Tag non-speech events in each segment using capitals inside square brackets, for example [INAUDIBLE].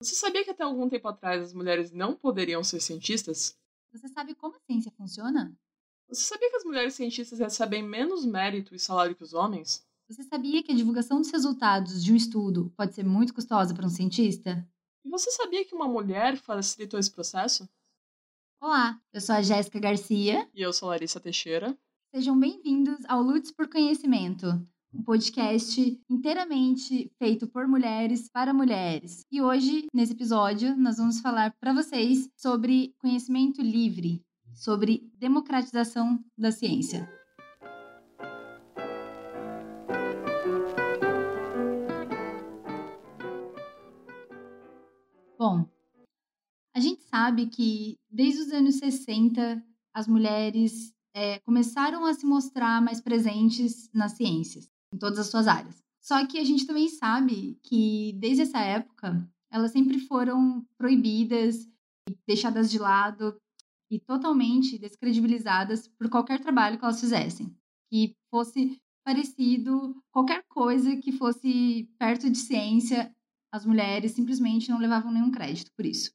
Você sabia que até algum tempo atrás as mulheres não poderiam ser cientistas? Você sabe como a ciência funciona? Você sabia que as mulheres cientistas recebem menos mérito e salário que os homens? Você sabia que a divulgação dos resultados de um estudo pode ser muito custosa para um cientista? E você sabia que uma mulher facilitou esse processo? Olá, eu sou a Jéssica Garcia. E eu sou a Larissa Teixeira. Sejam bem-vindos ao Lutes por Conhecimento, um podcast inteiramente feito por mulheres para mulheres. E hoje, nesse episódio, nós vamos falar para vocês sobre conhecimento livre, sobre democratização da ciência. Bom, a gente sabe que desde os anos 60 as mulheres é, começaram a se mostrar mais presentes nas ciências, em todas as suas áreas. Só que a gente também sabe que desde essa época elas sempre foram proibidas, deixadas de lado e totalmente descredibilizadas por qualquer trabalho que elas fizessem, que fosse parecido, qualquer coisa que fosse perto de ciência, as mulheres simplesmente não levavam nenhum crédito por isso.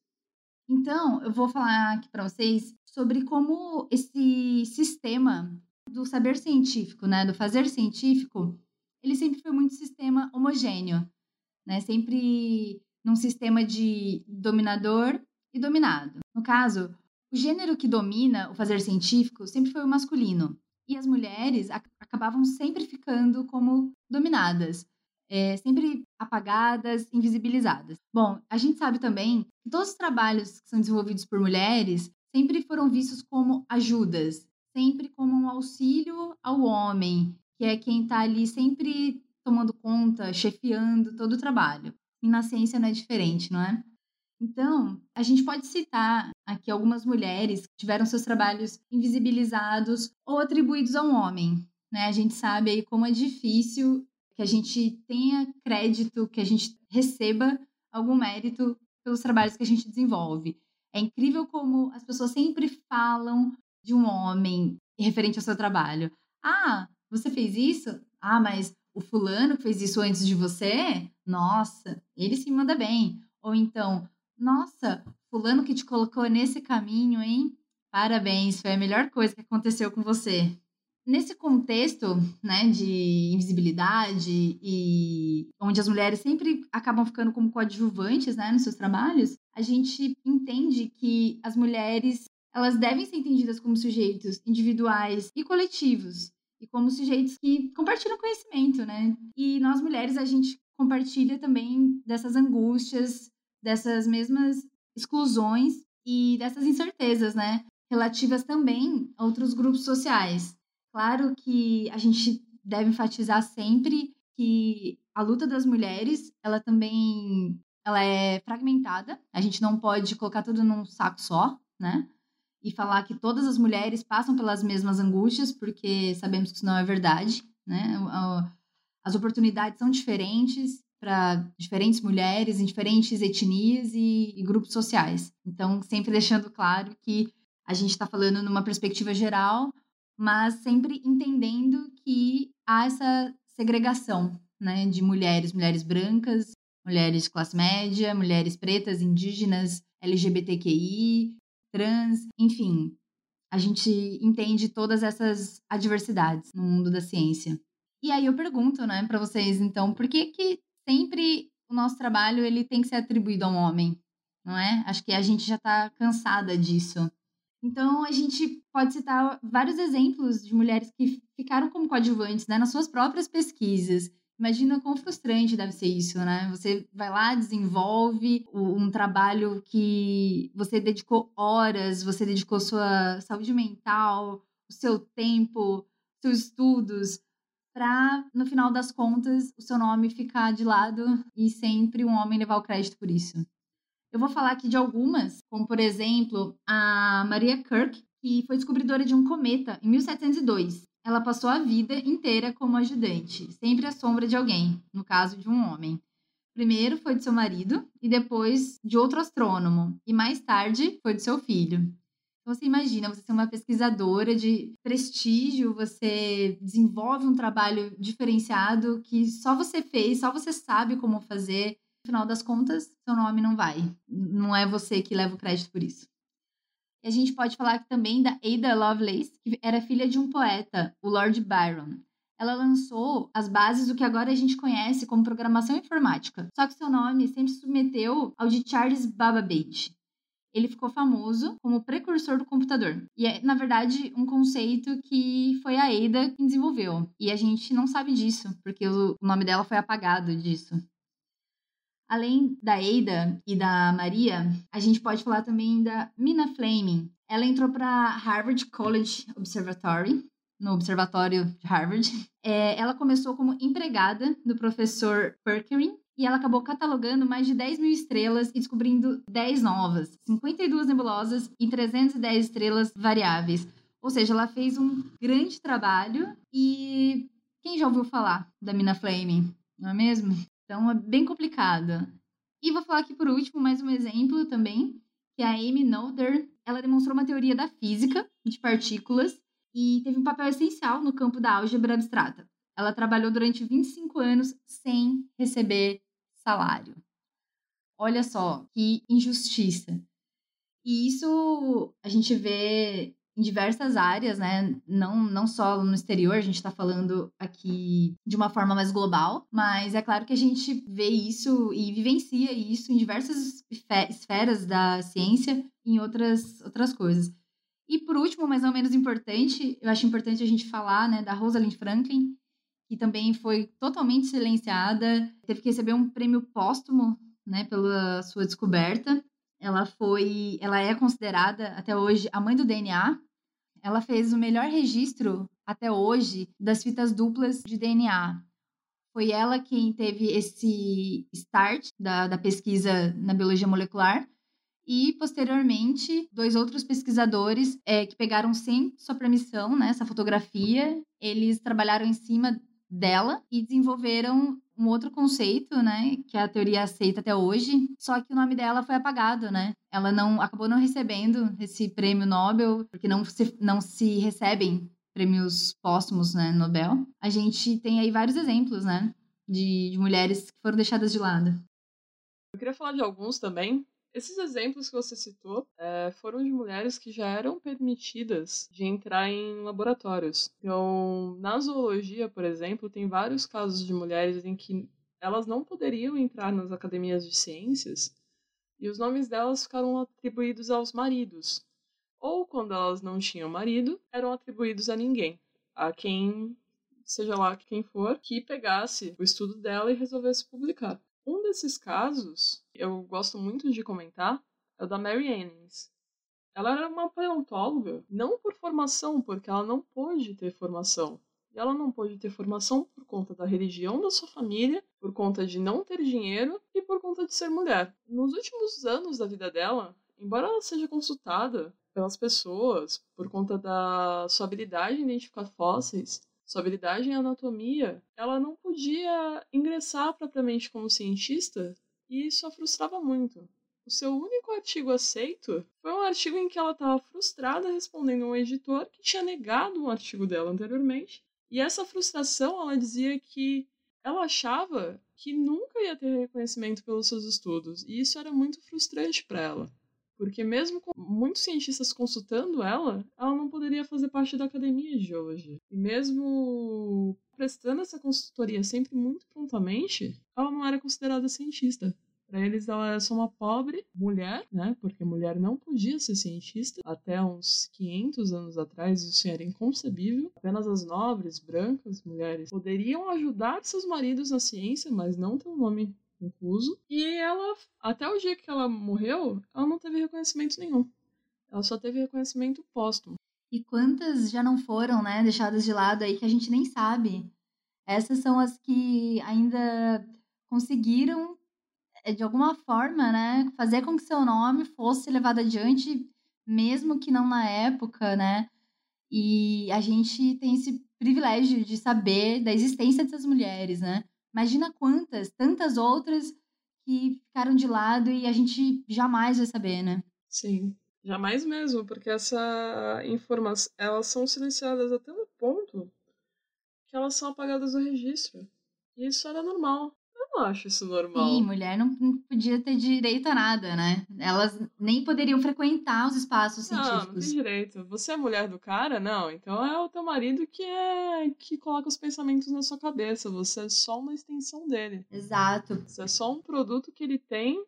Então, eu vou falar aqui para vocês sobre como esse sistema do saber científico, né, do fazer científico, ele sempre foi muito sistema homogêneo, né, sempre num sistema de dominador e dominado. No caso, o gênero que domina o fazer científico sempre foi o masculino. E as mulheres acabavam sempre ficando como dominadas, é, sempre apagadas, invisibilizadas. Bom, a gente sabe também que todos os trabalhos que são desenvolvidos por mulheres sempre foram vistos como ajudas, sempre como um auxílio ao homem, que é quem está ali sempre tomando conta, chefiando todo o trabalho. E na ciência não é diferente, não é? Então, a gente pode citar aqui algumas mulheres que tiveram seus trabalhos invisibilizados ou atribuídos a um homem. Né? A gente sabe aí como é difícil que a gente tenha crédito, que a gente receba algum mérito pelos trabalhos que a gente desenvolve. É incrível como as pessoas sempre falam de um homem referente ao seu trabalho. Ah, você fez isso? Ah, mas o fulano que fez isso antes de você? Nossa, ele se manda bem. Ou então, nossa, fulano que te colocou nesse caminho, hein? Parabéns, foi a melhor coisa que aconteceu com você. Nesse contexto, né, de invisibilidade e onde as mulheres sempre acabam ficando como coadjuvantes, né, nos seus trabalhos, a gente entende que as mulheres, elas devem ser entendidas como sujeitos individuais e coletivos e como sujeitos que compartilham conhecimento, né? E nós mulheres a gente compartilha também dessas angústias, dessas mesmas exclusões e dessas incertezas, né? Relativas também a outros grupos sociais. Claro que a gente deve enfatizar sempre que a luta das mulheres, ela também ela é fragmentada. A gente não pode colocar tudo num saco só, né? E falar que todas as mulheres passam pelas mesmas angústias, porque sabemos que isso não é verdade, né? As oportunidades são diferentes, para diferentes mulheres, em diferentes etnias e, e, grupos sociais. Então, sempre deixando claro que a gente está falando numa perspectiva geral, mas sempre entendendo que há essa segregação né, de mulheres, mulheres brancas, mulheres de classe média, mulheres pretas, indígenas, LGBTQI, trans, enfim. A gente entende todas essas adversidades no mundo da ciência. E aí eu pergunto, né, para vocês, então, por que que sempre o nosso trabalho ele tem que ser atribuído a um homem, não é? Acho que a gente já está cansada disso. Então, a gente pode citar vários exemplos de mulheres que ficaram como coadjuvantes né, nas suas próprias pesquisas. Imagina quão frustrante deve ser isso, né? Você vai lá, desenvolve um trabalho que você dedicou horas, você dedicou sua saúde mental, o seu tempo, seus estudos, para no final das contas o seu nome ficar de lado e sempre um homem levar o crédito por isso. Eu vou falar aqui de algumas, como por exemplo a Maria Kirk, que foi descobridora de um cometa em 1702. Ela passou a vida inteira como ajudante, sempre à sombra de alguém, no caso de um homem. Primeiro foi de seu marido e depois de outro astrônomo, e mais tarde foi de seu filho. Então, você imagina, você ser uma pesquisadora de prestígio, você desenvolve um trabalho diferenciado que só você fez, só você sabe como fazer. no final das contas, seu nome não vai. Não é você que leva o crédito por isso. E a gente pode falar também da Ada Lovelace, que era filha de um poeta, o Lord Byron. Ela lançou as bases do que agora a gente conhece como programação informática, só que seu nome sempre se submeteu ao de Charles Babbage. Ele ficou famoso como precursor do computador. E é, na verdade, um conceito que foi a Ada que desenvolveu. E a gente não sabe disso, porque o nome dela foi apagado disso. Além da Ada e da Maria, a gente pode falar também da Mina Fleming. Ela entrou para Harvard College Observatory, no Observatório de Harvard. [LAUGHS] É, ela começou como empregada do professor Perkering e ela acabou catalogando mais de 10 mil estrelas e descobrindo 10 novas, 52 nebulosas e 310 estrelas variáveis. Ou seja, ela fez um grande trabalho e quem já ouviu falar da Mina Fleming, não é mesmo? Então é bem complicado. E vou falar aqui por último mais um exemplo também, que é a Amy Noether. Ela demonstrou uma teoria da física de partículas e teve um papel essencial no campo da álgebra abstrata. Ela trabalhou durante 25 anos sem receber salário. Olha só que injustiça. E isso a gente vê em diversas áreas, né? Não, não só no exterior, a gente está falando aqui de uma forma mais global, mas é claro que a gente vê isso e vivencia isso em diversas esferas da ciência e em outras, outras coisas. E por último, mas não menos importante, eu acho importante a gente falar né, da Rosalind Franklin, que também foi totalmente silenciada, teve que receber um prêmio póstumo né, pela sua descoberta. Ela foi, ela é considerada até hoje a mãe do DNA. Ela fez o melhor registro até hoje das fitas duplas de DNA. Foi ela quem teve esse start da, da pesquisa na biologia molecular. E, posteriormente, dois outros pesquisadores é, que pegaram sem sua permissão né, essa fotografia, eles trabalharam em cima dela e desenvolveram um outro conceito, né, que a teoria aceita até hoje, só que o nome dela foi apagado, né? Ela não acabou não recebendo esse prêmio Nobel, porque não se, não se recebem prêmios póstumos, né, Nobel. A gente tem aí vários exemplos, né, de, de mulheres que foram deixadas de lado. Eu queria falar de alguns também. Esses exemplos que você citou é, foram de mulheres que já eram permitidas de entrar em laboratórios. Então, na zoologia, por exemplo, tem vários casos de mulheres em que elas não poderiam entrar nas academias de ciências e os nomes delas ficaram atribuídos aos maridos. Ou, quando elas não tinham marido, eram atribuídos a ninguém, a quem, seja lá quem for, que pegasse o estudo dela e resolvesse publicar. Um desses casos, eu gosto muito de comentar, é o da Mary Annings. Ela era uma paleontóloga, não por formação, porque ela não pôde ter formação. E ela não pôde ter formação por conta da religião da sua família, por conta de não ter dinheiro e por conta de ser mulher. Nos últimos anos da vida dela, embora ela seja consultada pelas pessoas por conta da sua habilidade em identificar fósseis, sua habilidade em anatomia, ela não podia ingressar propriamente como cientista e isso a frustrava muito. O seu único artigo aceito foi um artigo em que ela estava frustrada respondendo a um editor que tinha negado um artigo dela anteriormente. E essa frustração, ela dizia que ela achava que nunca ia ter reconhecimento pelos seus estudos, e isso era muito frustrante para ela. Porque mesmo com muitos cientistas consultando ela, ela não poderia fazer parte da academia de geologia. E mesmo prestando essa consultoria sempre muito prontamente, ela não era considerada cientista. Para eles, ela era só uma pobre mulher, né? Porque mulher não podia ser cientista. Até uns 500 anos atrás, isso era inconcebível. Apenas as nobres, brancas, mulheres poderiam ajudar seus maridos na ciência, mas não ter um nome incluso. E ela, até o dia que ela morreu, ela não teve reconhecimento nenhum. Ela só teve reconhecimento póstumo. E quantas já não foram, né, deixadas de lado aí que a gente nem sabe? Essas são as que ainda conseguiram, eh, de alguma forma, né, fazer com que seu nome fosse levado adiante, mesmo que não na época, né? E a gente tem esse privilégio de saber da existência dessas mulheres, né? Imagina quantas, tantas outras que ficaram de lado e a gente jamais vai saber, né? Sim, jamais mesmo, porque essa informação, elas são silenciadas até no ponto que elas são apagadas do registro. E isso era normal. Não acho isso normal. Sim, mulher não, podia ter direito a nada, né? Elas nem poderiam frequentar os espaços Não, não tem científicos. direito. Você é mulher do cara? Não. Então é o teu marido que é que coloca os pensamentos na sua cabeça. Você é só uma extensão dele. Exato. Você é só um produto que ele tem.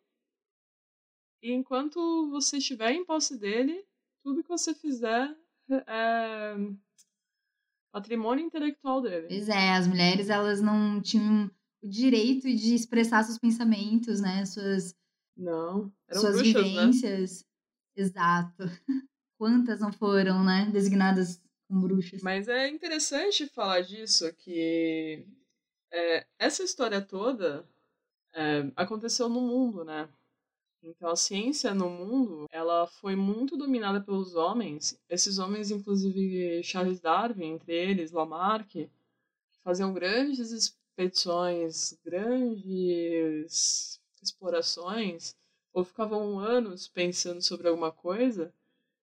E enquanto você estiver em posse dele, tudo que você fizer é patrimônio intelectual dele. Pois é, as mulheres elas não tinham o direito de expressar seus pensamentos, né? Suas, Não. Eram suas bruxas, né? vivências. Exato. [LAUGHS] Quantas não foram, né? Designadas como bruxas. Mas é interessante falar disso, que é, essa história toda é, aconteceu no mundo, né? Então a ciência no mundo, ela foi muito dominada pelos homens. Esses homens, inclusive Charles Darwin, entre eles, Lamarck, faziam grandes expedições, grandes explorações, ou ficavam anos pensando sobre alguma coisa,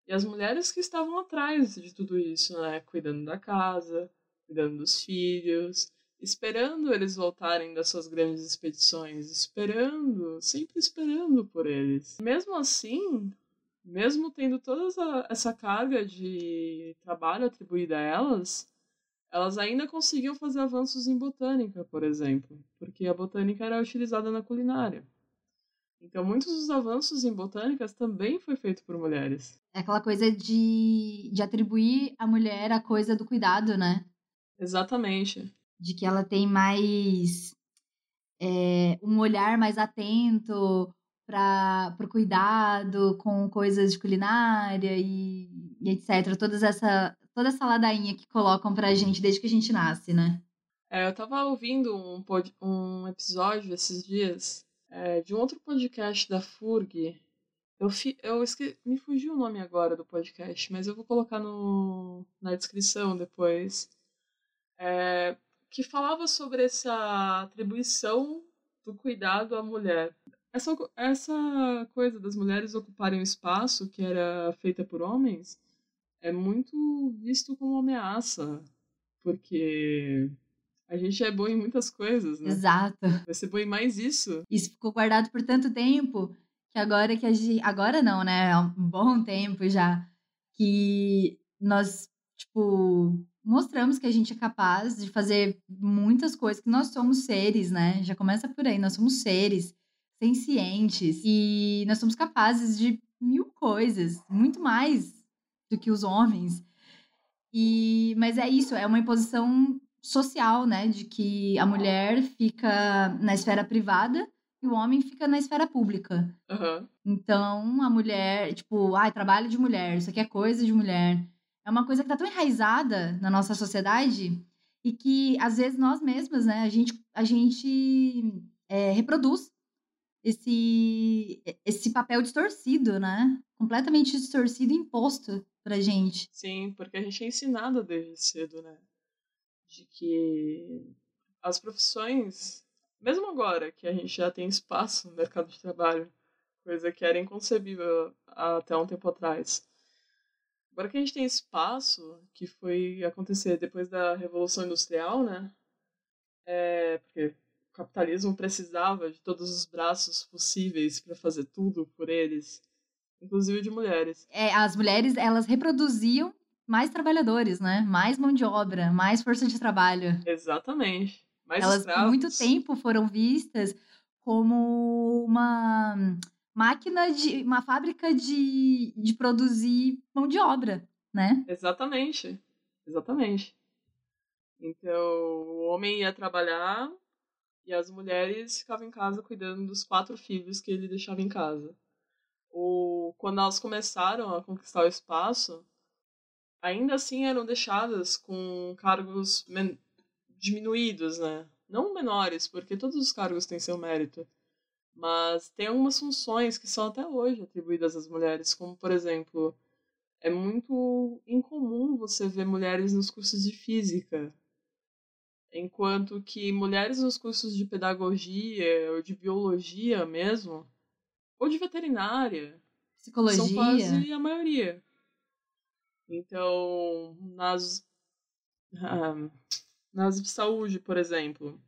e as mulheres que estavam atrás de tudo isso, né? Cuidando da casa, cuidando dos filhos, esperando eles voltarem das suas grandes expedições, esperando, sempre esperando por eles. Mesmo assim, mesmo tendo toda essa, carga de trabalho atribuída a elas, elas ainda conseguiam fazer avanços em botânica, por exemplo, porque a botânica era utilizada na culinária. Então, muitos dos avanços em botânicas também foi feito por mulheres. É aquela coisa de, de atribuir à mulher a coisa do cuidado, né? Exatamente. De que ela tem mais. é, um olhar mais atento para o cuidado com coisas de culinária e, e etc. Todas essa, toda essa ladainha que colocam pra gente desde que a gente nasce, né? É, eu tava ouvindo um, pod- um episódio esses dias é, de um outro podcast da FURG. Eu, fi, eu me fugiu o nome agora do podcast, mas eu vou colocar no, na descrição depois. É, que falava sobre essa atribuição do cuidado à mulher. Essa, essa coisa das mulheres ocuparem o espaço que era feita por homens é muito visto como ameaça, porque a gente é bom em muitas coisas, né? Exato. Vai ser bom em mais isso. Isso ficou guardado por tanto tempo que agora que a gente. Agora não, né? Há um bom tempo já. Que nós, tipo, mostramos que a gente é capaz de fazer muitas coisas, que nós somos seres, né? Já começa por aí, nós somos seres sencientes e nós somos capazes de mil coisas, muito mais do que os homens. E, mas é isso, é uma imposição social, né? De que a mulher fica na esfera privada e o homem fica na esfera pública. Aham. Então, a mulher, tipo, ai, trabalho de mulher, isso aqui é coisa de mulher. É uma coisa que tá tão enraizada na nossa sociedade e que, às vezes, nós mesmas, né, a gente, a gente é, reproduz esse, esse papel distorcido, né? Completamente distorcido e imposto pra gente. Sim, porque a gente é ensinado desde cedo, né? De que as profissões, mesmo agora que a gente já tem espaço no mercado de trabalho, coisa que era inconcebível até um tempo atrás. Agora que a gente tem espaço, que foi acontecer depois da Revolução Industrial, né? É, porque o capitalismo precisava de todos os braços possíveis para fazer tudo por eles, inclusive de mulheres. É, as mulheres, elas reproduziam mais trabalhadores, né? Mais mão de obra, mais força de trabalho. Exatamente. Mais Elas, por muito tempo, foram vistas como uma máquina de. uma fábrica de, de produzir mão de obra, né? Exatamente. Exatamente. Então, o homem ia trabalhar e as mulheres ficavam em casa cuidando dos quatro filhos que ele deixava em casa. O, quando elas começaram a conquistar o espaço, ainda assim eram deixadas com cargos men- diminuídos, né? Não menores, porque todos os cargos têm seu mérito. Mas tem algumas funções que são até hoje atribuídas às mulheres, como, por exemplo, é muito incomum você ver mulheres nos cursos de física, enquanto que mulheres nos cursos de pedagogia ou de biologia mesmo, ou de veterinária, são Psicologia. quase a maioria. Então, nas, ah, nas de saúde, por exemplo,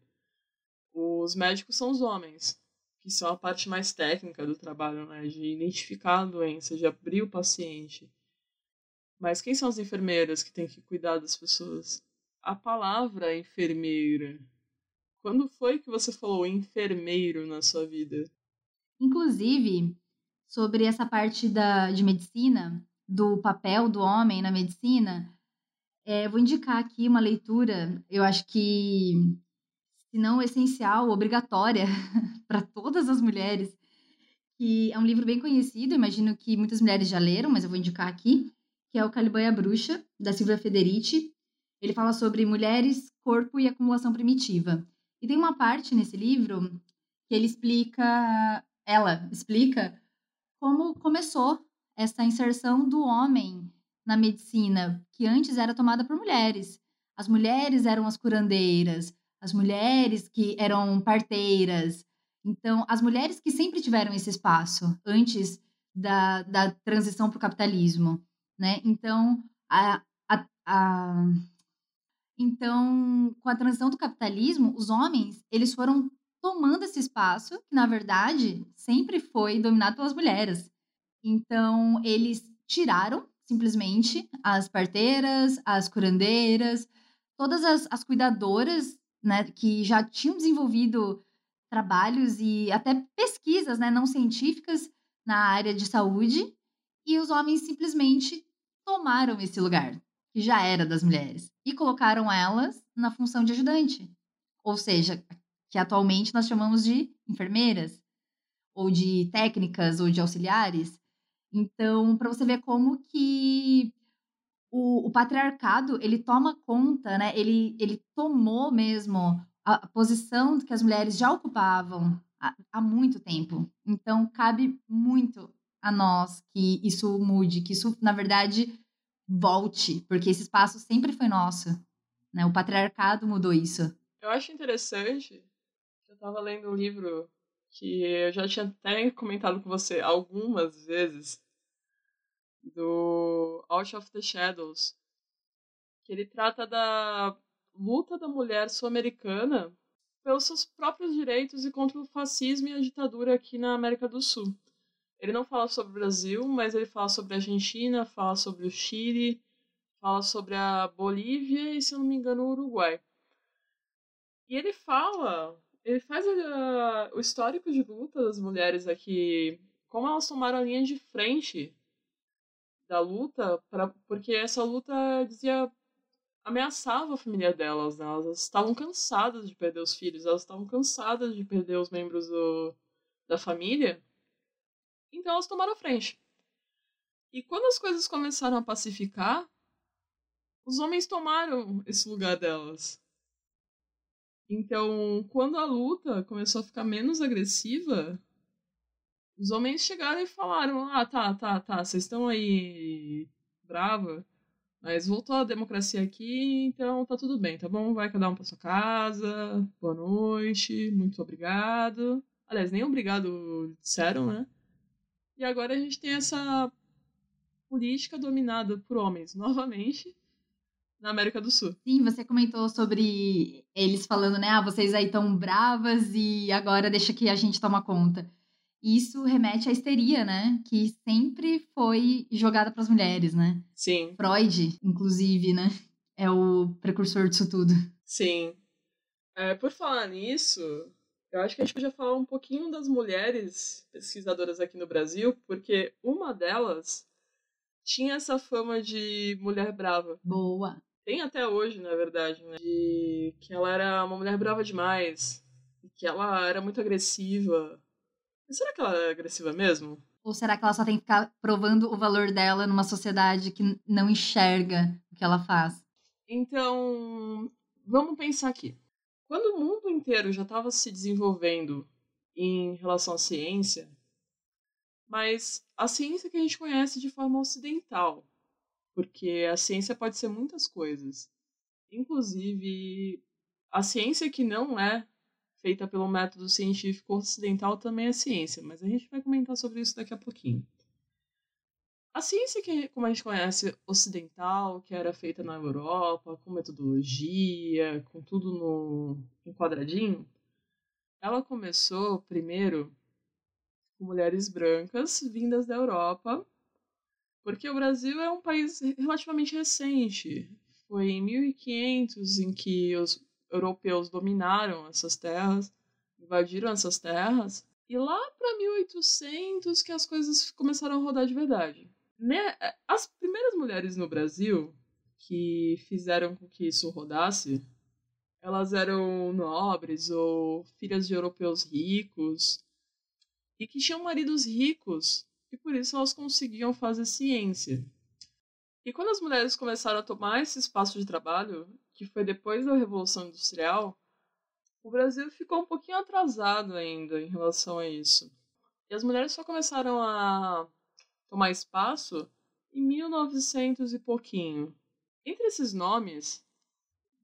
Os médicos são os homens, que são a parte mais técnica do trabalho, né? De identificar a doença, de abrir o paciente. Mas quem são as enfermeiras que têm que cuidar das pessoas? A palavra enfermeira. Quando foi que você falou enfermeiro na sua vida? Inclusive, sobre essa parte da, de medicina, do papel do homem na medicina, é, vou indicar aqui uma leitura, eu acho que, se não essencial, obrigatória [LAUGHS] para todas as mulheres, que é um livro bem conhecido, imagino que muitas mulheres já leram, mas eu vou indicar aqui, que é o Caliban e a Bruxa, da Silvia Federici. Ele fala sobre mulheres, corpo e acumulação primitiva. E tem uma parte nesse livro que ele explica, ela explica como começou essa inserção do homem na medicina, que antes era tomada por mulheres. As mulheres eram as curandeiras, as mulheres que eram parteiras. Então, as mulheres que sempre tiveram esse espaço antes da, da transição para o capitalismo, né? Então, a, a, a, então, com a transição do capitalismo, os homens eles foram tomando esse espaço que, na verdade, sempre foi dominado pelas mulheres. Então, eles tiraram simplesmente as parteiras, as curandeiras, todas as, as cuidadoras, né, que já tinham desenvolvido trabalhos e até pesquisas, né, não científicas na área de saúde, e os homens simplesmente tomaram esse lugar, que já era das mulheres, e colocaram elas na função de ajudante. Ou seja, que atualmente nós chamamos de enfermeiras, ou de técnicas, ou de auxiliares. Então, para você ver como que o, o, patriarcado ele toma conta, né? Ele, ele tomou mesmo a, a posição que as mulheres já ocupavam há, há muito tempo. Então, cabe muito a nós que isso mude, que isso, na verdade, volte, porque esse espaço sempre foi nosso. Né? O patriarcado mudou isso. Eu acho interessante. Eu estava lendo um livro que eu já tinha até comentado com você algumas vezes, do Out of the Shadows, que ele trata da luta da mulher sul-americana pelos seus próprios direitos e contra o fascismo e a ditadura aqui na América do Sul. Ele não fala sobre o Brasil, mas ele fala sobre a Argentina, fala sobre o Chile, fala sobre a Bolívia e, se eu não me engano, o Uruguai. E ele fala, ele faz a, o histórico de luta das mulheres aqui, como elas tomaram a linha de frente da luta, pra, porque essa luta dizia ameaçava a família delas, né? Elas estavam cansadas de perder os filhos, elas estavam cansadas de perder os membros do, da família. Então elas tomaram a frente. E quando as coisas começaram a pacificar, os homens tomaram esse lugar delas. Então, quando a luta começou a ficar menos agressiva, os homens chegaram e falaram: Ah, tá, tá, tá, vocês estão aí brava, mas voltou a democracia aqui, então tá tudo bem, tá bom? Vai cada um pra sua casa, boa noite, muito obrigado. Aliás, nem obrigado disseram, né? E agora a gente tem essa política dominada por homens [LAUGHS] novamente na América do Sul. Sim, você comentou sobre eles falando, né? Ah, vocês aí tão bravas e agora deixa que a gente toma conta isso remete à histeria, né? Que sempre foi jogada para as mulheres, né? Sim. Freud, inclusive, né? É o precursor disso tudo. Sim. É, por falar nisso, eu acho que a gente podia falar um pouquinho das mulheres pesquisadoras aqui no Brasil, porque uma delas tinha essa fama de mulher brava. Boa. Tem até hoje, na verdade, né? De que ela era uma mulher brava demais, que ela era muito agressiva, será que ela é agressiva mesmo? Ou será que ela só tem que ficar provando o valor dela numa sociedade que não enxerga o que ela faz? Então, vamos pensar aqui. Quando o mundo inteiro já estava se desenvolvendo em relação à ciência, mas a ciência que a gente conhece de forma ocidental, porque a ciência pode ser muitas coisas, inclusive a ciência que não é feita pelo método científico ocidental também é ciência, mas a gente vai comentar sobre isso daqui a pouquinho. A ciência que, como a gente conhece, ocidental, que era feita na Europa, com metodologia, com tudo no, em quadradinho, ela começou primeiro com mulheres brancas vindas da Europa, porque o Brasil é um país relativamente recente. Foi em 1500 em que os europeus dominaram essas terras, invadiram essas terras, e lá para 1800 que as coisas começaram a rodar de verdade. Né? As primeiras mulheres no Brasil que fizeram com que isso rodasse, elas eram nobres ou filhas de europeus ricos e que tinham maridos ricos e por isso elas conseguiam fazer ciência. E quando as mulheres começaram a tomar esse espaço de trabalho, que foi depois da Revolução Industrial, o Brasil ficou um pouquinho atrasado ainda em relação a isso. E as mulheres só começaram a tomar espaço em 1900 e pouquinho. Entre esses nomes,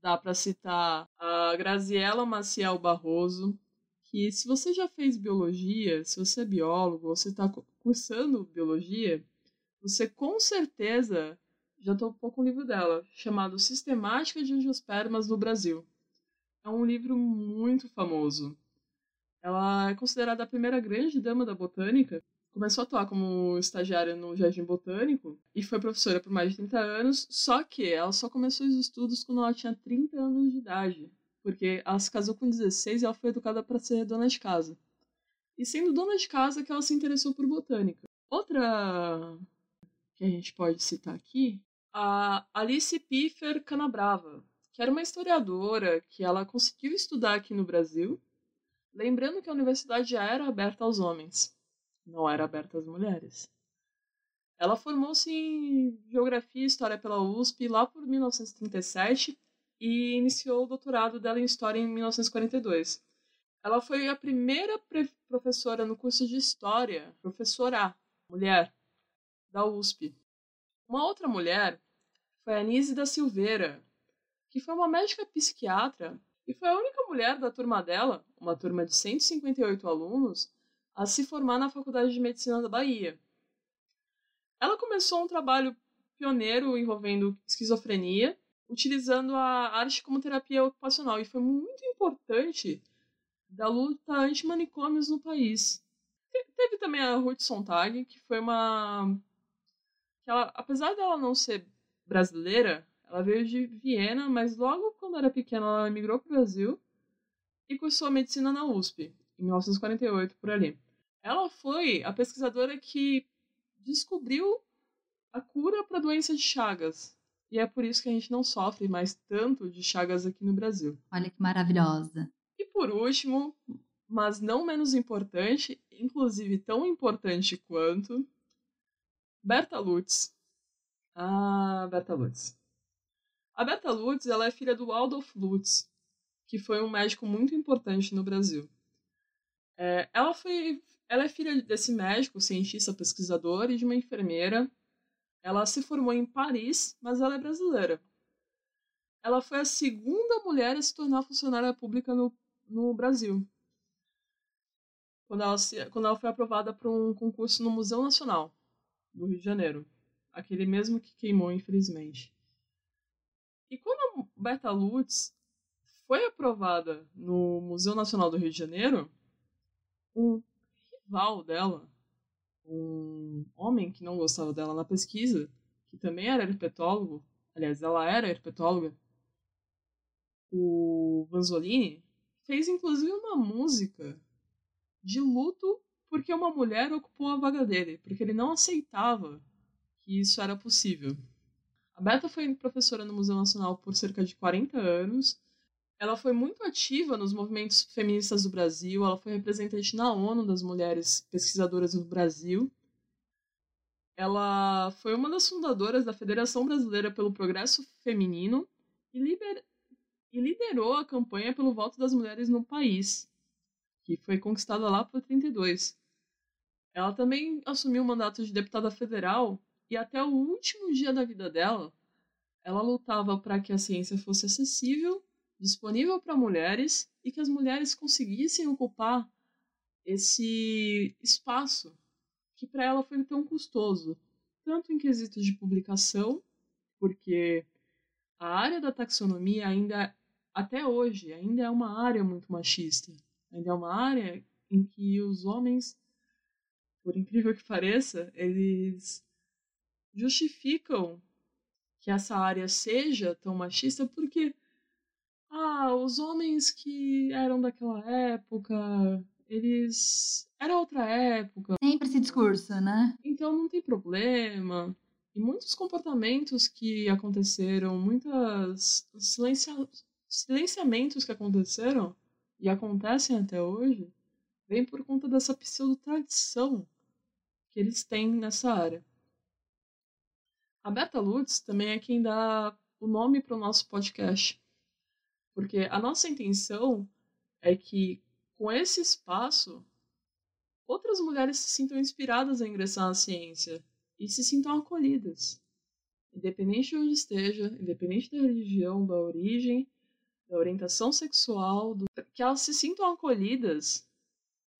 dá para citar a Graziela Maciel Barroso, que se você já fez biologia, se você é biólogo, ou você está cursando biologia, você com certeza já topou com o livro dela, chamado Sistemática de Angiospermas no Brasil. É um livro muito famoso. Ela é considerada a primeira grande dama da botânica. Começou a atuar como estagiária no Jardim Botânico e foi professora por mais de 30 anos, só que ela só começou os estudos quando ela tinha 30 anos de idade, porque ela se casou com 16 e ela foi educada para ser dona de casa. E sendo dona de casa que ela se interessou por botânica. Outra que a gente pode citar aqui, a Alice Piffer Canabrava, que era uma historiadora que ela conseguiu estudar aqui no Brasil, lembrando que a universidade já era aberta aos homens, não era aberta às mulheres. Ela formou-se em Geografia e História pela USP lá por 1937 e iniciou o doutorado dela em História em 1942. Ela foi a primeira professora no curso de História, professora mulher, da USP. Uma outra mulher foi a Anise da Silveira, que foi uma médica psiquiatra e foi a única mulher da turma dela, uma turma de 158 alunos, a se formar na Faculdade de Medicina da Bahia. Ela começou um trabalho pioneiro envolvendo esquizofrenia, utilizando a arte como terapia ocupacional, e foi muito importante da luta anti-manicômios no país. Teve também a Ruth Sontag, que foi uma. Que ela, apesar dela não ser brasileira, ela veio de Viena, mas logo quando era pequena ela emigrou para o Brasil e cursou medicina na USP, em 1948, por ali. Ela foi a pesquisadora que descobriu a cura para a doença de Chagas. E é por isso que a gente não sofre mais tanto de Chagas aqui no Brasil. Olha que maravilhosa. E por último, mas não menos importante, inclusive tão importante quanto, Berta Lutz. Ah, Berta Lutz. A Berta Lutz ela é filha do Adolf Lutz, que foi um médico muito importante no Brasil. É, ela, foi, ela é filha desse médico, cientista, pesquisador e de uma enfermeira. Ela se formou em Paris, mas ela é brasileira. Ela foi a segunda mulher a se tornar funcionária pública no, no Brasil. Quando ela, se, quando ela foi aprovada para um concurso no Museu Nacional, do Rio de Janeiro. Aquele mesmo que queimou, infelizmente. E quando a Berta Lutz foi aprovada no Museu Nacional do Rio de Janeiro, um rival dela, um homem que não gostava dela na pesquisa, que também era herpetólogo, aliás, ela era herpetóloga, o Vanzolini, fez inclusive uma música de luto porque uma mulher ocupou a vaga dele, porque ele não aceitava que isso era possível. A Beta foi professora no Museu Nacional por cerca de 40 anos. Ela foi muito ativa nos movimentos feministas do Brasil, ela foi representante na ONU das mulheres pesquisadoras no Brasil. Ela foi uma das fundadoras da Federação Brasileira pelo Progresso Feminino e. e liderou a campanha pelo voto das mulheres no país, que foi conquistada lá por 32. Ela também assumiu o mandato de deputada federal e até o último dia da vida dela, ela lutava para que a ciência fosse acessível, disponível para mulheres e que as mulheres conseguissem ocupar esse espaço que para ela foi tão custoso, tanto em quesitos de publicação, porque a área da taxonomia ainda até hoje ainda é uma área muito machista. Ainda é uma área em que os homens, por incrível que pareça, eles justificam que essa área seja tão machista porque ah, os homens que eram daquela época, eles era outra época. Sempre esse discurso, né? Então não tem problema. E muitos comportamentos que aconteceram, muitas silencia... silenciamentos que aconteceram e acontecem até hoje, vem por conta dessa pseudo-tradição que eles têm nessa área. A Beta Lutz também é quem dá o nome para o nosso podcast. Porque a nossa intenção é que, com esse espaço, outras mulheres se sintam inspiradas a ingressar na ciência e se sintam acolhidas. Independente de onde esteja, independente da religião, da origem, da orientação sexual, do... que elas se sintam acolhidas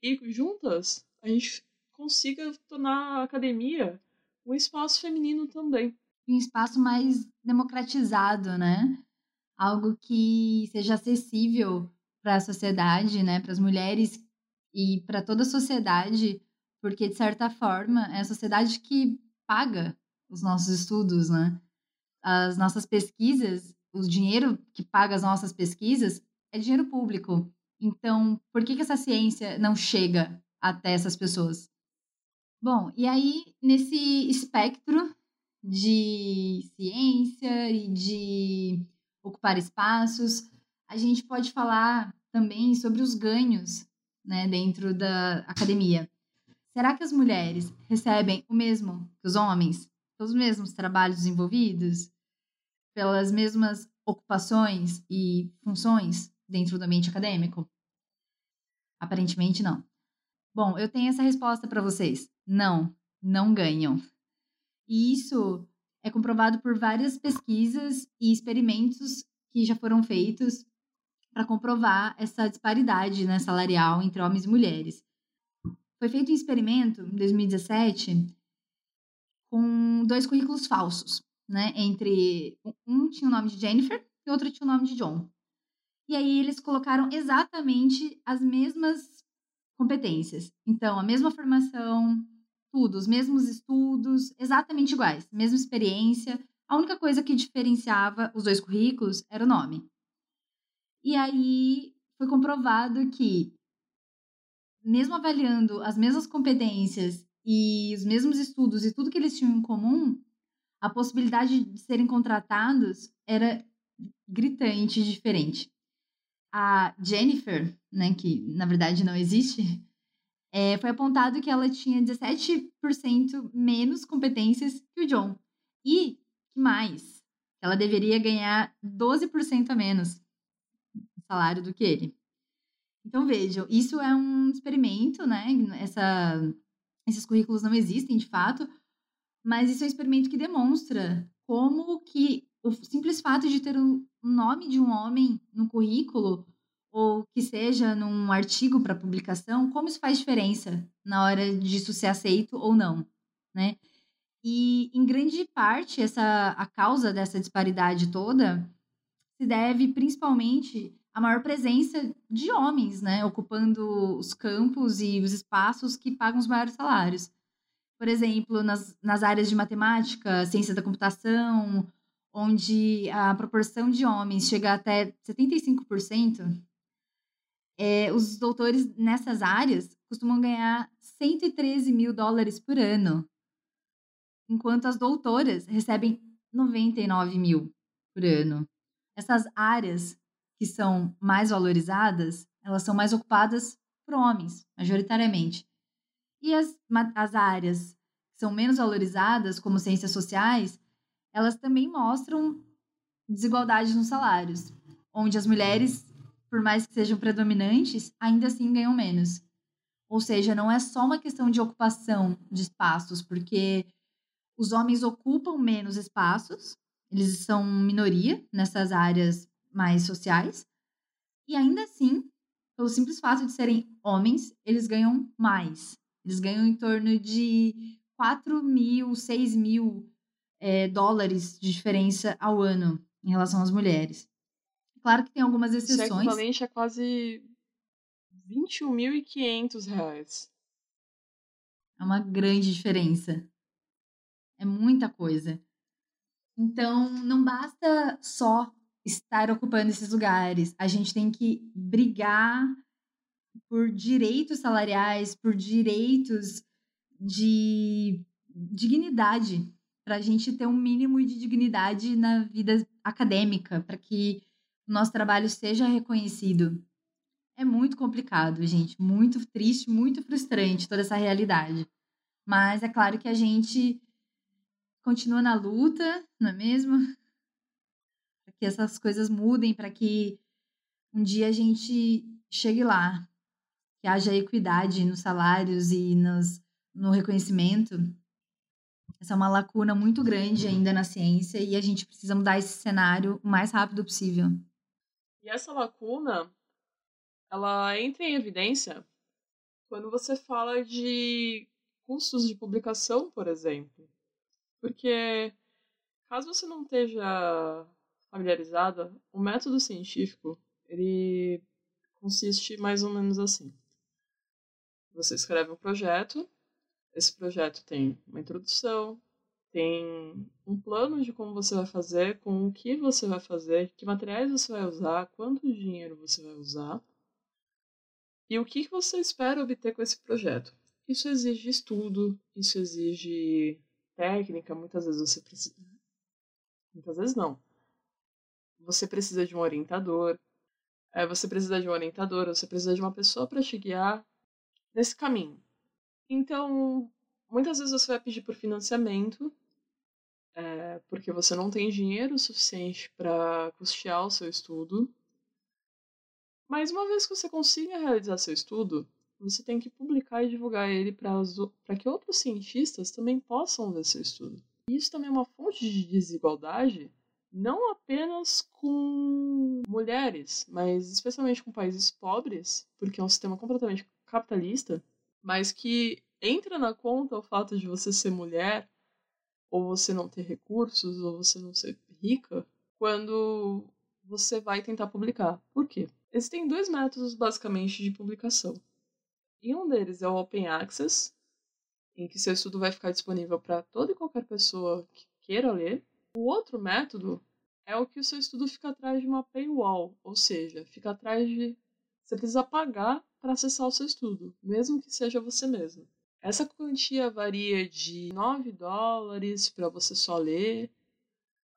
e juntas a gente consiga tornar a academia um espaço feminino também. Um espaço mais democratizado, né? Algo que seja acessível para a sociedade, né? Para as mulheres e para toda a sociedade, porque de certa forma é a sociedade que paga os nossos estudos, né? As nossas pesquisas, o dinheiro que paga as nossas pesquisas é dinheiro público. Então, por que, que essa ciência não chega até essas pessoas? Bom, e aí, nesse espectro de ciência e de ocupar espaços, a gente pode falar também sobre os ganhos né, dentro da academia. Será que as mulheres recebem o mesmo que os homens? Os mesmos trabalhos desenvolvidos? Pelas mesmas ocupações e funções dentro do ambiente acadêmico? Aparentemente não. Bom, eu tenho essa resposta para vocês. Não, não ganham. E isso é comprovado por várias pesquisas e experimentos que já foram feitos para comprovar essa disparidade né, salarial entre homens e mulheres. Foi feito um experimento em 2017 com dois currículos falsos, né? Entre um tinha o nome de Jennifer e outro tinha o nome de John. E aí eles colocaram exatamente as mesmas competências. Então, a mesma formação, tudo, os mesmos estudos, exatamente iguais, mesma experiência. A única coisa que diferenciava os dois currículos era o nome. E aí foi comprovado que, mesmo avaliando as mesmas competências e os mesmos estudos e tudo que eles tinham em comum, a possibilidade de serem contratados era gritante diferente. A Jennifer, né, que na verdade não existe, é, [LAUGHS] foi apontado que ela tinha 17% menos competências que o John. E, que mais? Ela deveria ganhar 12% a menos salário do que ele. Então, vejam, isso é um experimento, né? Essa, esses currículos não existem, de fato, mas isso é um experimento que demonstra como que o simples fato de ter o nome de um homem no currículo ou que seja num artigo para publicação, como isso faz diferença na hora de isso ser aceito ou não, né? E em grande parte essa a causa dessa disparidade toda se deve principalmente à maior presença de homens, né, ocupando os campos e os espaços que pagam os maiores salários. Por exemplo, nas, nas áreas de matemática, ciência da computação, onde a proporção de homens chega até 75%, é, os doutores nessas áreas costumam ganhar 113 mil dólares por ano, enquanto as doutoras recebem 99 mil por ano. Essas áreas que são mais valorizadas, elas são mais ocupadas por homens, majoritariamente. E as, as áreas que são menos valorizadas, como ciências sociais, elas também mostram desigualdade nos salários, onde as mulheres por mais que sejam predominantes, ainda assim ganham menos. Ou seja, não é só uma questão de ocupação de espaços, porque os homens ocupam menos espaços, eles são minoria nessas áreas mais sociais, e ainda assim, pelo simples fato de serem homens, eles ganham mais. Eles ganham em torno de 4 mil, 6 mil é, dólares de diferença ao ano em relação às mulheres. Claro que tem algumas exceções. Isso equivalente é quase 21.500 reais. É uma grande diferença. É muita coisa. Então, não basta só estar ocupando esses lugares. A gente tem que brigar por direitos salariais, por direitos de dignidade, para a gente ter um mínimo de dignidade na vida acadêmica, para que o nosso trabalho seja reconhecido. É muito complicado, gente, muito triste, muito frustrante toda essa realidade. Mas é claro que a gente continua na luta, não é mesmo? Para que essas coisas mudem, para que um dia a gente chegue lá, que haja equidade nos salários e nos, no reconhecimento. Essa é uma lacuna muito grande ainda na ciência e a gente precisa mudar esse cenário o mais rápido possível. E essa lacuna, ela entra em evidência quando você fala de custos de publicação, por exemplo. Porque, caso você não esteja familiarizada, o método científico, ele consiste mais ou menos assim. Você escreve um projeto, esse projeto tem uma introdução, tem um plano de como você vai fazer, com o que você vai fazer, que materiais você vai usar, quanto dinheiro você vai usar e o que você espera obter com esse projeto. Isso exige estudo, isso exige técnica, muitas vezes você precisa. Muitas vezes não. Você precisa de um orientador, é, você precisa de um orientador, você precisa de uma pessoa para te guiar nesse caminho. Então, muitas vezes você vai pedir por financiamento, é, porque você não tem dinheiro suficiente para custear o seu estudo. Mas uma vez que você consiga realizar seu estudo, você tem que publicar e divulgar ele para que outros cientistas também possam ver seu estudo. Isso também é uma fonte de desigualdade, não apenas com mulheres, mas especialmente com países pobres, porque é um sistema completamente capitalista, mas que entra na conta o fato de você ser mulher, ou você não ter recursos, ou você não ser rica, quando você vai tentar publicar. Por quê? Existem dois métodos basicamente de publicação. E um deles é o Open Access, em que seu estudo vai ficar disponível para toda e qualquer pessoa que queira ler. O outro método é o que o seu estudo fica atrás de uma paywall, ou seja, fica atrás de. Você precisa pagar para acessar o seu estudo, mesmo que seja você mesmo. Essa quantia varia de 9 dólares para você só ler,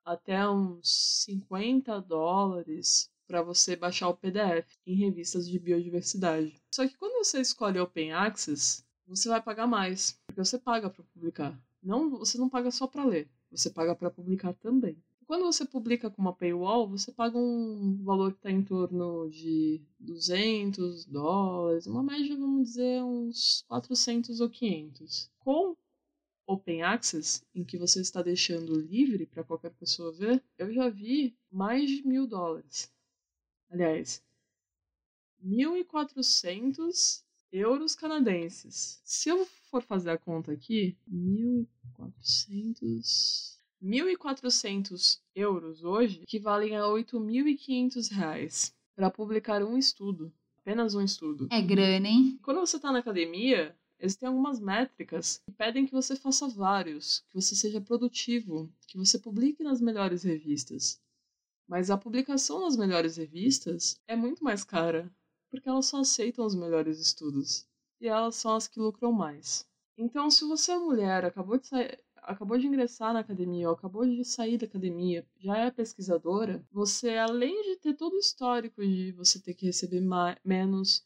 até uns 50 dólares para você baixar o PDF em revistas de biodiversidade. Só que quando você escolhe Open Access, você vai pagar mais, porque você paga para publicar. Não, você não paga só para ler, você paga para publicar também. Quando você publica com uma paywall, você paga um valor que está em torno de 200 dólares, uma média, vamos dizer, uns 400 ou 500. Com Open Access, em que você está deixando livre para qualquer pessoa ver, eu já vi mais de mil dólares. Aliás, 1.400 euros canadenses. Se eu for fazer a conta aqui, 1.400. 1.400 euros hoje equivalem a 8.500 reais para publicar um estudo. Apenas um estudo. É grana, hein? Quando você está na academia, existem algumas métricas que pedem que você faça vários, que você seja produtivo, que você publique nas melhores revistas. Mas a publicação nas melhores revistas é muito mais cara, porque elas só aceitam os melhores estudos. E elas são as que lucram mais. Então, se você é mulher, acabou de, sair, acabou de ingressar na academia ou acabou de sair da academia, já é pesquisadora, você, além de ter todo o histórico de você ter que receber mais, menos,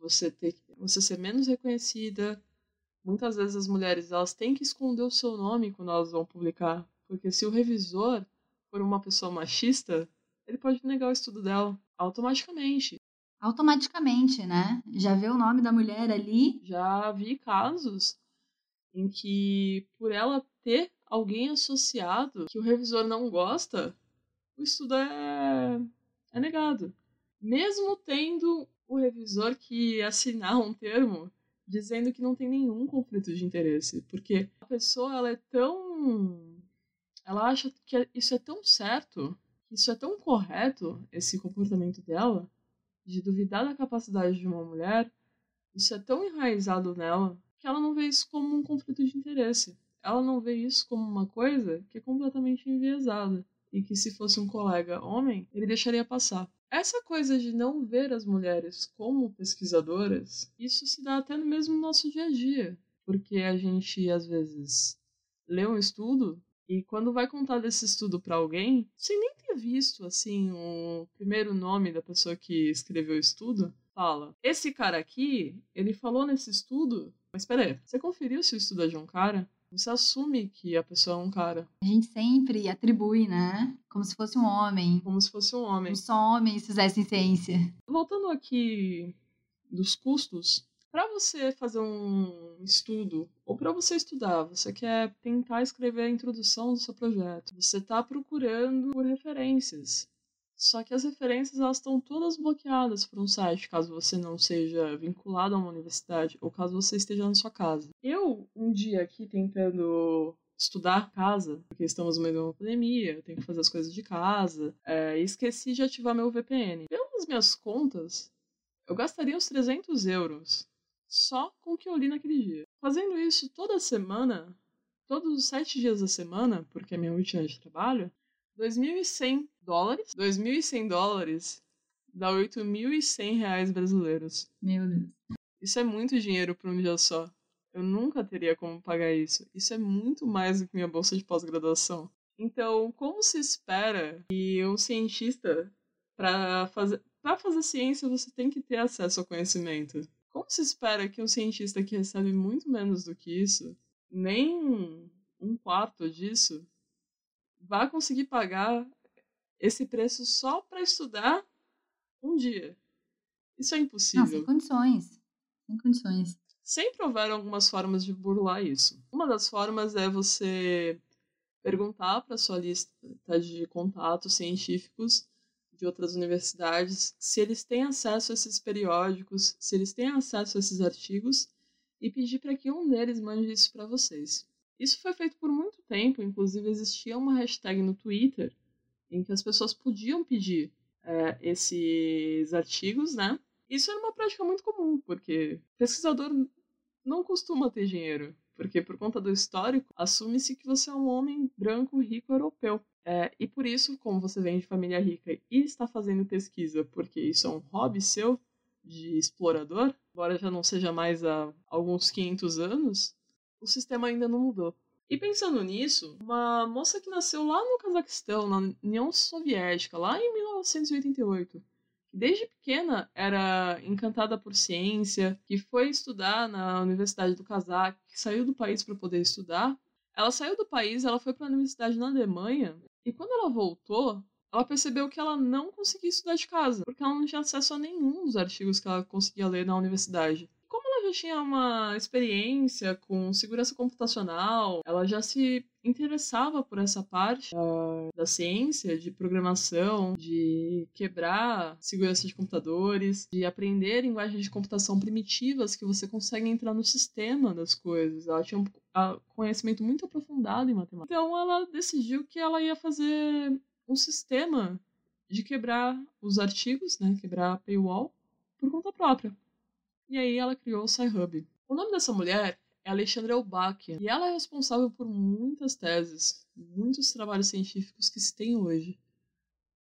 você, ter, você ser menos reconhecida, muitas vezes as mulheres elas têm que esconder o seu nome quando elas vão publicar. Porque se o revisor por uma pessoa machista, ele pode negar o estudo dela automaticamente. Automaticamente, né? Já vê o nome da mulher ali? Já vi casos em que, por ela ter alguém associado que o revisor não gosta, o estudo é, é negado. Mesmo tendo o revisor que assinar um termo dizendo que não tem nenhum conflito de interesse, porque a pessoa ela é tão ela acha que isso é tão certo, que isso é tão correto, esse comportamento dela, de duvidar da capacidade de uma mulher, isso é tão enraizado nela que ela não vê isso como um conflito de interesse. Ela não vê isso como uma coisa que é completamente enviesada e que se fosse um colega homem, ele deixaria passar. Essa coisa de não ver as mulheres como pesquisadoras, isso se dá até no mesmo nosso dia a dia, porque a gente às vezes lê um estudo e quando vai contar desse estudo para alguém, sem nem ter visto assim o primeiro nome da pessoa que escreveu o estudo, fala: "Esse cara aqui, ele falou nesse estudo, mas espera aí, você conferiu se o estudo é de um cara?" Você assume que a pessoa é um cara. A gente sempre atribui, né? Como se fosse um homem. Como se fosse um homem. Como só homens fizessem ciência. Voltando aqui dos custos, para você fazer um estudo, ou para você estudar, você quer tentar escrever a introdução do seu projeto, você está procurando por referências. Só que as referências elas estão todas bloqueadas por um site, caso você não seja vinculado a uma universidade ou caso você esteja na sua casa. Eu, um dia aqui tentando estudar casa, porque estamos no meio de uma pandemia, eu tenho que fazer as coisas de casa, é, esqueci de ativar meu VPN. Pelas minhas contas, eu gastaria uns 300 euros só com o que eu li naquele dia. Fazendo isso toda semana, todos os sete dias da semana, porque é minha rotina de trabalho, 2.100 dólares. 2.100 dólares dá 8.100 reais brasileiros. Meu Deus. Isso é muito dinheiro para um dia só. Eu nunca teria como pagar isso. Isso é muito mais do que minha bolsa de pós-graduação. Então, como se espera que um cientista, para fazer, pra fazer ciência, você tem que ter acesso ao conhecimento? Como se espera que um cientista que recebe muito menos do que isso, nem um quarto disso, vá conseguir pagar esse preço só para estudar um dia. Isso é impossível. Não, sem condições. Sem condições. Sempre houveram algumas formas de burlar isso. Uma das formas é você perguntar para sua lista de contatos científicos de outras universidades se eles têm acesso a esses periódicos, se eles têm acesso a esses artigos e pedir para que um deles mande isso para vocês. Isso foi feito por muito tempo, inclusive existia uma hashtag no Twitter em que as pessoas podiam pedir é, esses artigos, né? Isso era uma prática muito comum, porque pesquisador não costuma ter dinheiro, porque por conta do histórico, assume-se que você é um homem branco, rico, europeu. É, e por isso, como você vem de família rica e está fazendo pesquisa, porque isso é um hobby seu de explorador, embora já não seja mais há alguns 500 anos, o sistema ainda não mudou. E pensando nisso, uma moça que nasceu lá no Cazaquistão, na União Soviética, lá em 1988, que desde pequena era encantada por ciência, que foi estudar na Universidade do Cazaque, que saiu do país para poder estudar. Ela saiu do país, ela foi para a universidade na Alemanha, e quando ela voltou, ela percebeu que ela não conseguia estudar de casa, porque ela não tinha acesso a nenhum dos artigos que ela conseguia ler na universidade já tinha uma experiência com segurança computacional, ela já se interessava por essa parte da, da, ciência, de programação, de quebrar segurança de computadores, de aprender linguagens de computação primitivas que você consegue entrar no sistema das coisas. Ela tinha um conhecimento muito aprofundado em matemática. Então ela decidiu que ela ia fazer um sistema de quebrar os artigos, né, quebrar a paywall por conta própria. E aí ela criou o Sci-Hub. O nome dessa mulher é Alexandra Elbachia, e ela é responsável por muitas teses, muitos trabalhos científicos que se tem hoje,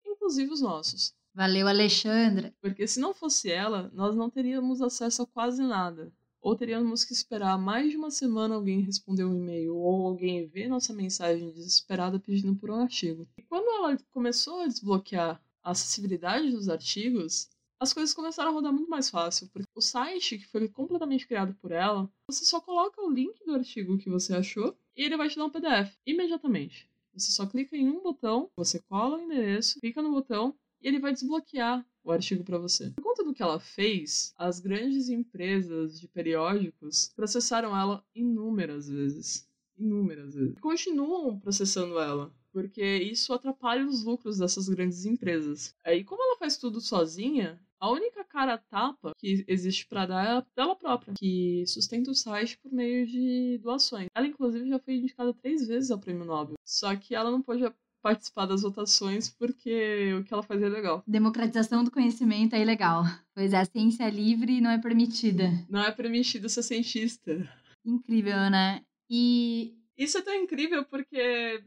inclusive os nossos. Valeu, Alexandra! Porque se não fosse ela, nós não teríamos acesso a quase nada. Ou teríamos que esperar mais de uma semana alguém responder um e-mail ou alguém ver nossa mensagem desesperada pedindo por um artigo. E quando ela começou a desbloquear a acessibilidade dos artigos, as coisas começaram a rodar muito mais fácil, porque o site, que foi completamente criado por ela, você só coloca o link do artigo que você achou e ele vai te dar um PDF imediatamente. Você só clica em um botão, você cola o endereço, clica no botão e ele vai desbloquear o artigo para você. Por conta do que ela fez, as grandes empresas de periódicos processaram ela inúmeras vezes. Inúmeras vezes. Continuam processando ela porque isso atrapalha os lucros dessas grandes empresas. Aí, como ela faz tudo sozinha, a única cara tapa que existe para dar é dela própria, que sustenta o site por meio de doações. Ela, inclusive, já foi indicada três vezes ao prêmio Nobel. Só que ela não pôde participar das votações porque o que ela fazia é legal. Democratização do conhecimento é ilegal. Pois é, a ciência livre não é permitida. Não é permitido ser cientista. Incrível, né? E. Isso é tão incrível porque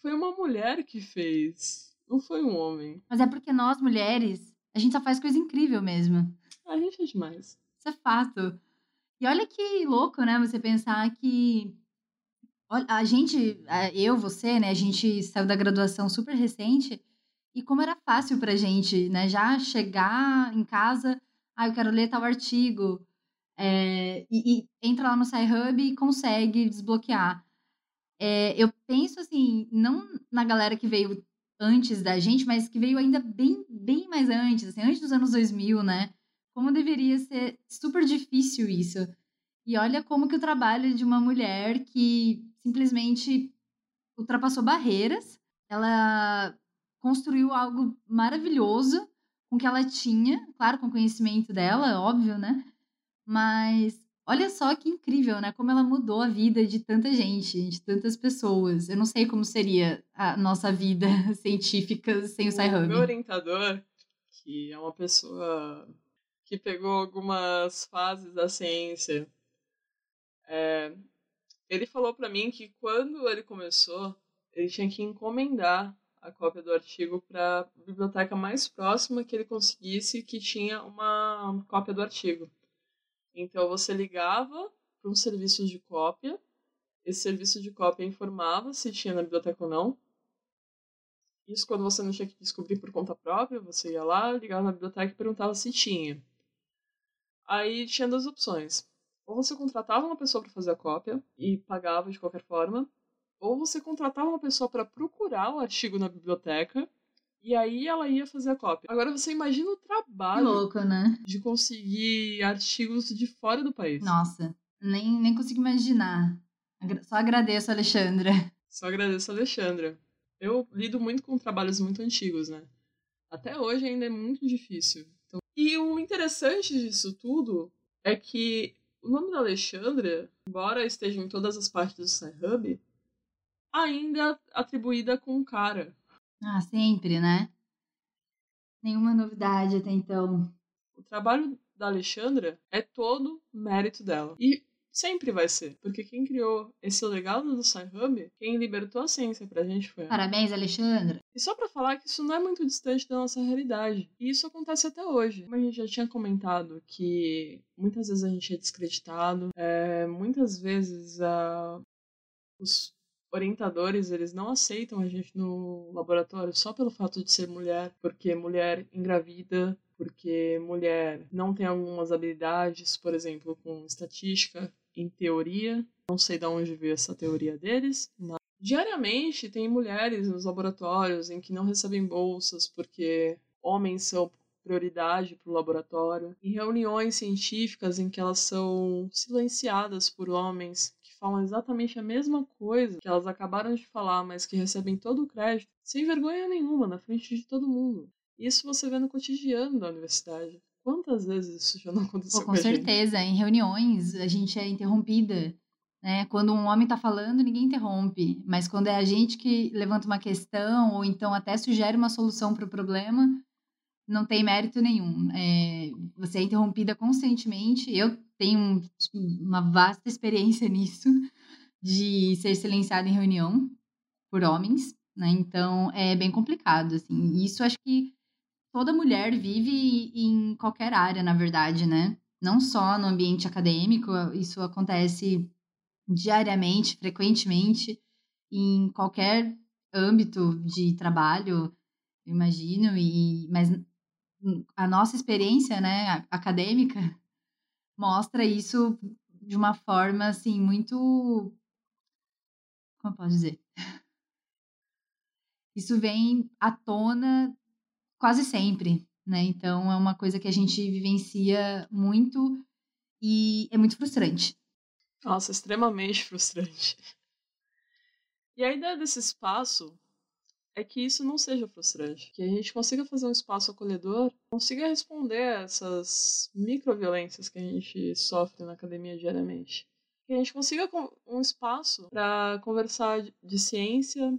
foi uma mulher que fez. Não foi um homem. Mas é porque nós, mulheres, a gente só faz coisa incrível mesmo. A gente é demais. Isso é fato. E olha que louco, né? Você pensar que. A gente, eu, você, né? A gente saiu da graduação super recente. E como era fácil pra gente, né? Já chegar em casa, ah, eu quero ler tal artigo. É, e, e, entra lá no SciHub e consegue desbloquear. É, eu penso assim, não na galera que veio antes da gente, mas que veio ainda bem, bem mais antes, assim, antes dos anos 2000, né? Como deveria ser super difícil isso. E olha como que o trabalho de uma mulher que simplesmente ultrapassou barreiras, ela construiu algo maravilhoso com o que ela tinha, claro, com o conhecimento dela, óbvio, né? Mas olha só que incrível, né? Como ela mudou a vida de tanta gente, de tantas pessoas. Eu não sei como seria a nossa vida [LAUGHS] científica sem o Sci-Hub. Meu orientador, que é uma pessoa que pegou algumas fases da ciência, é, ele falou para mim que quando ele começou, ele tinha que encomendar a cópia do artigo para a biblioteca mais próxima que ele conseguisse que tinha uma cópia do artigo. Então você ligava para um serviço de cópia, esse serviço de cópia informava se tinha na biblioteca ou não. Isso quando você não tinha que descobrir por conta própria, você ia lá, ligava na biblioteca e perguntava se tinha. Aí tinha duas opções. Ou você contratava uma pessoa para fazer a cópia e pagava de qualquer forma, ou você contratava uma pessoa para procurar o artigo na biblioteca e aí ela ia fazer a cópia. Agora você imagina o trabalho que louco, né? de conseguir artigos de fora do país. Nossa, nem, nem consigo imaginar. Só agradeço, Alexandra. [LAUGHS] Só agradeço, Alexandra. Eu lido muito com trabalhos muito antigos, né? Até hoje ainda é muito difícil. Então... E o interessante disso tudo é que o nome da Alexandra, embora esteja em todas as partes do Sci-Hub, ainda atribuída com um cara. Ah, sempre, né? Nenhuma novidade até então. O trabalho da Alexandra é todo mérito dela. E sempre vai ser, porque quem criou esse legado do Sci-Hub, quem libertou a ciência pra gente foi ela. Parabéns, Alexandra. E só para falar que isso não é muito distante da nossa realidade. E isso acontece até hoje. Como a gente já tinha comentado, que muitas vezes a gente é descreditado, é, muitas vezes uh, os orientadores, eles não aceitam a gente no laboratório só pelo fato de ser mulher, porque mulher engravida, porque mulher não tem algumas habilidades, por exemplo, com estatística, em teoria. Não sei de onde veio essa teoria deles, mas diariamente tem mulheres nos laboratórios em que não recebem bolsas porque homens são prioridade para o laboratório, em reuniões científicas em que elas são silenciadas por homens falam exatamente a mesma coisa que elas acabaram de falar, mas que recebem todo o crédito, sem vergonha nenhuma, na frente de todo mundo. Isso você vê no cotidiano da universidade. Quantas vezes isso já não aconteceu Pô, com, com certeza, em reuniões a gente é interrompida. Né? Quando um homem está falando, ninguém interrompe. Mas quando é a gente que levanta uma questão, ou então até sugere uma solução para o problema, não tem mérito nenhum. É, você é interrompida constantemente. Eu tenho uma vasta experiência [LAUGHS] nisso, de ser silenciada em reunião por homens, né? Então é bem complicado, assim. Isso acho que toda mulher vive em qualquer área, na verdade, né? Não só no ambiente acadêmico, isso acontece diariamente, frequentemente, em qualquer âmbito de trabalho, imagino, e mas a nossa experiência, né, acadêmica, [LAUGHS] mostra isso de uma forma assim muito como posso dizer? Isso vem à tona quase sempre, né? Então é uma coisa que a gente vivencia muito e é muito frustrante. Nossa, extremamente frustrante. E a ideia desse espaço é que isso não seja frustrante, que a gente consiga fazer um espaço acolhedor, consiga responder essas microviolências que a gente sofre na academia diariamente. Que a gente consiga um espaço para conversar de ciência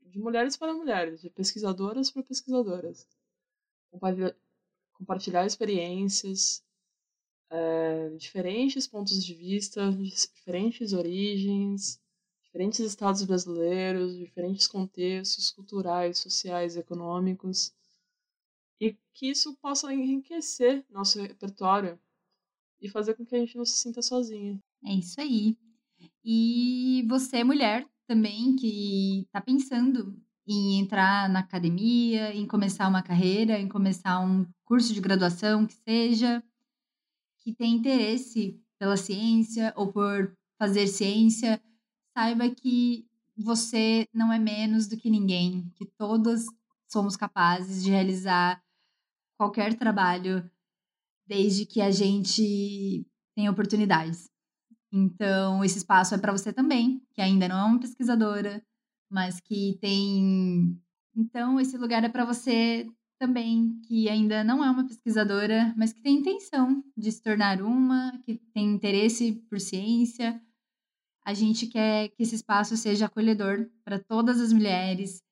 de mulheres para mulheres, de pesquisadoras para pesquisadoras. Compartilhar experiências, é, diferentes pontos de vista, diferentes origens, diferentes estados brasileiros, diferentes contextos culturais, sociais, econômicos, e que isso possa enriquecer nosso repertório e fazer com que a gente não se sinta sozinha. É isso aí. E você, mulher, também, que está pensando em entrar na academia, em começar uma carreira, em começar um curso de graduação, que seja, que tem interesse pela ciência ou por fazer ciência, saiba que você não é menos do que ninguém, que todas somos capazes de realizar qualquer trabalho desde que a gente tenha oportunidades. Então, esse espaço é para você também, que ainda não é uma pesquisadora, mas que tem. Então, esse lugar é para você também, que ainda não é uma pesquisadora, mas que tem intenção de se tornar uma, que tem interesse por ciência. A gente quer que esse espaço seja acolhedor para todas as mulheres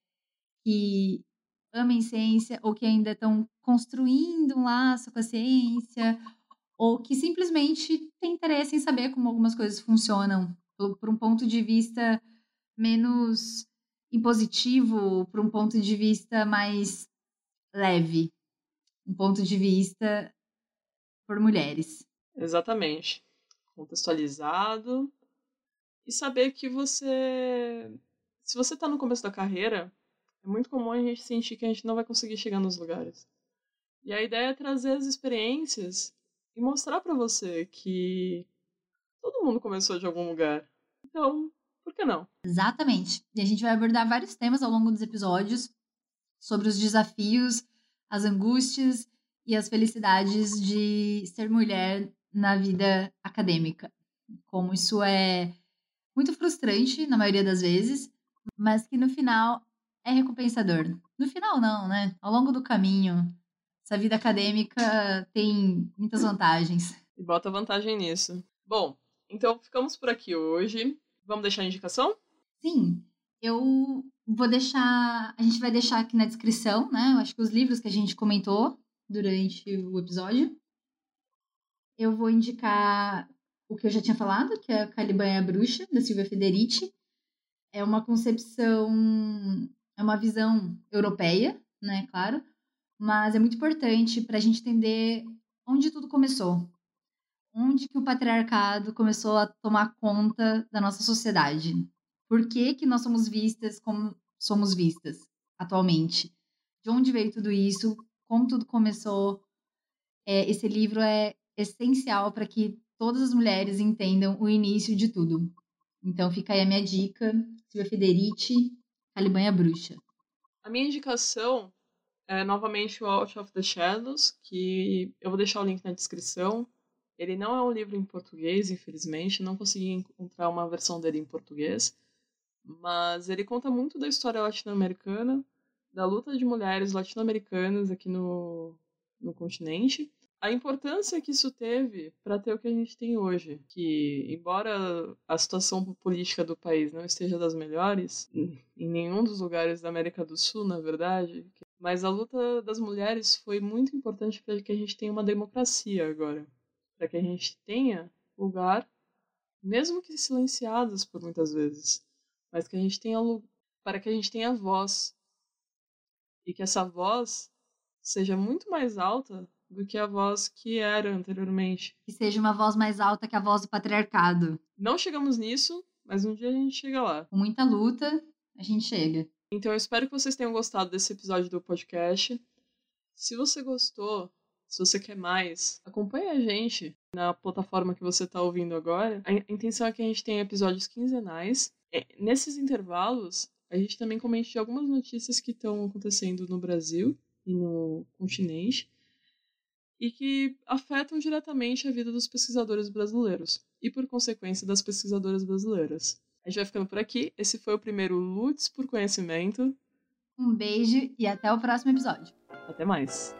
que amem ciência ou que ainda estão construindo um laço com a ciência ou que simplesmente têm interesse em saber como algumas coisas funcionam por, um ponto de vista menos impositivo, por um ponto de vista mais leve, um ponto de vista por mulheres. Exatamente. Contextualizado e saber que você se você está no começo da carreira, é muito comum a gente sentir que a gente não vai conseguir chegar nos lugares. E a ideia é trazer as experiências e mostrar para você que todo mundo começou de algum lugar. Então, por que não? Exatamente. E a gente vai abordar vários temas ao longo dos episódios sobre os desafios, as angústias e as felicidades de ser mulher na vida acadêmica. Como isso é muito frustrante na maioria das vezes, mas que no final é recompensador. No final, não, né? Ao longo do caminho, essa vida acadêmica tem muitas vantagens. E bota vantagem nisso. Bom, então ficamos por aqui hoje. Vamos deixar a indicação? Sim. Eu vou deixar. A gente vai deixar aqui na descrição, né? Eu acho que os livros que a gente comentou durante o episódio. Eu vou indicar o que eu já tinha falado, que é a Caliban e a Bruxa, da Silvia Federici. É uma concepção é uma visão europeia, né, claro, mas é muito importante para a gente entender onde tudo começou, onde que o patriarcado começou a tomar conta da nossa sociedade, por que que nós somos vistas como somos vistas atualmente, de onde veio tudo isso, como tudo começou. É, esse livro é essencial para que todas as mulheres entendam o início de tudo. Então fica aí a minha dica, Silvia Federici, Calibanha Bruxa. A minha indicação é novamente o Out of the Shadows, que eu vou deixar o link na descrição. Ele não é um livro em português, infelizmente, não consegui encontrar uma versão dele em português, mas ele conta muito da história latino-americana, da luta de mulheres latino-americanas aqui no, no continente a importância que isso teve para ter o que a gente tem hoje, que embora a situação política do país não esteja das melhores em nenhum dos lugares da América do Sul, na verdade, mas a luta das mulheres foi muito importante para que a gente tenha uma democracia agora, para que a gente tenha lugar, mesmo que silenciadas por muitas vezes, mas que a gente tenha para que a gente tenha voz. E que essa voz seja muito mais alta do que a voz que era anteriormente. Que seja uma voz mais alta que a voz do patriarcado. Não chegamos nisso, mas um dia a gente chega lá. Com muita luta, a gente chega. Então eu espero que vocês tenham gostado desse episódio do podcast. Se você gostou, se você quer mais, acompanhe a gente na plataforma que você está ouvindo agora. A intenção é que a gente tenha episódios quinzenais. É, nesses intervalos, a gente também comente algumas notícias que estão acontecendo no Brasil e no continente e que afetam diretamente a vida dos pesquisadores brasileiros e, por consequência, das pesquisadoras brasileiras. A gente vai ficando por aqui. Esse foi o primeiro Lutz por Conhecimento. Um beijo e até o próximo episódio. Até mais.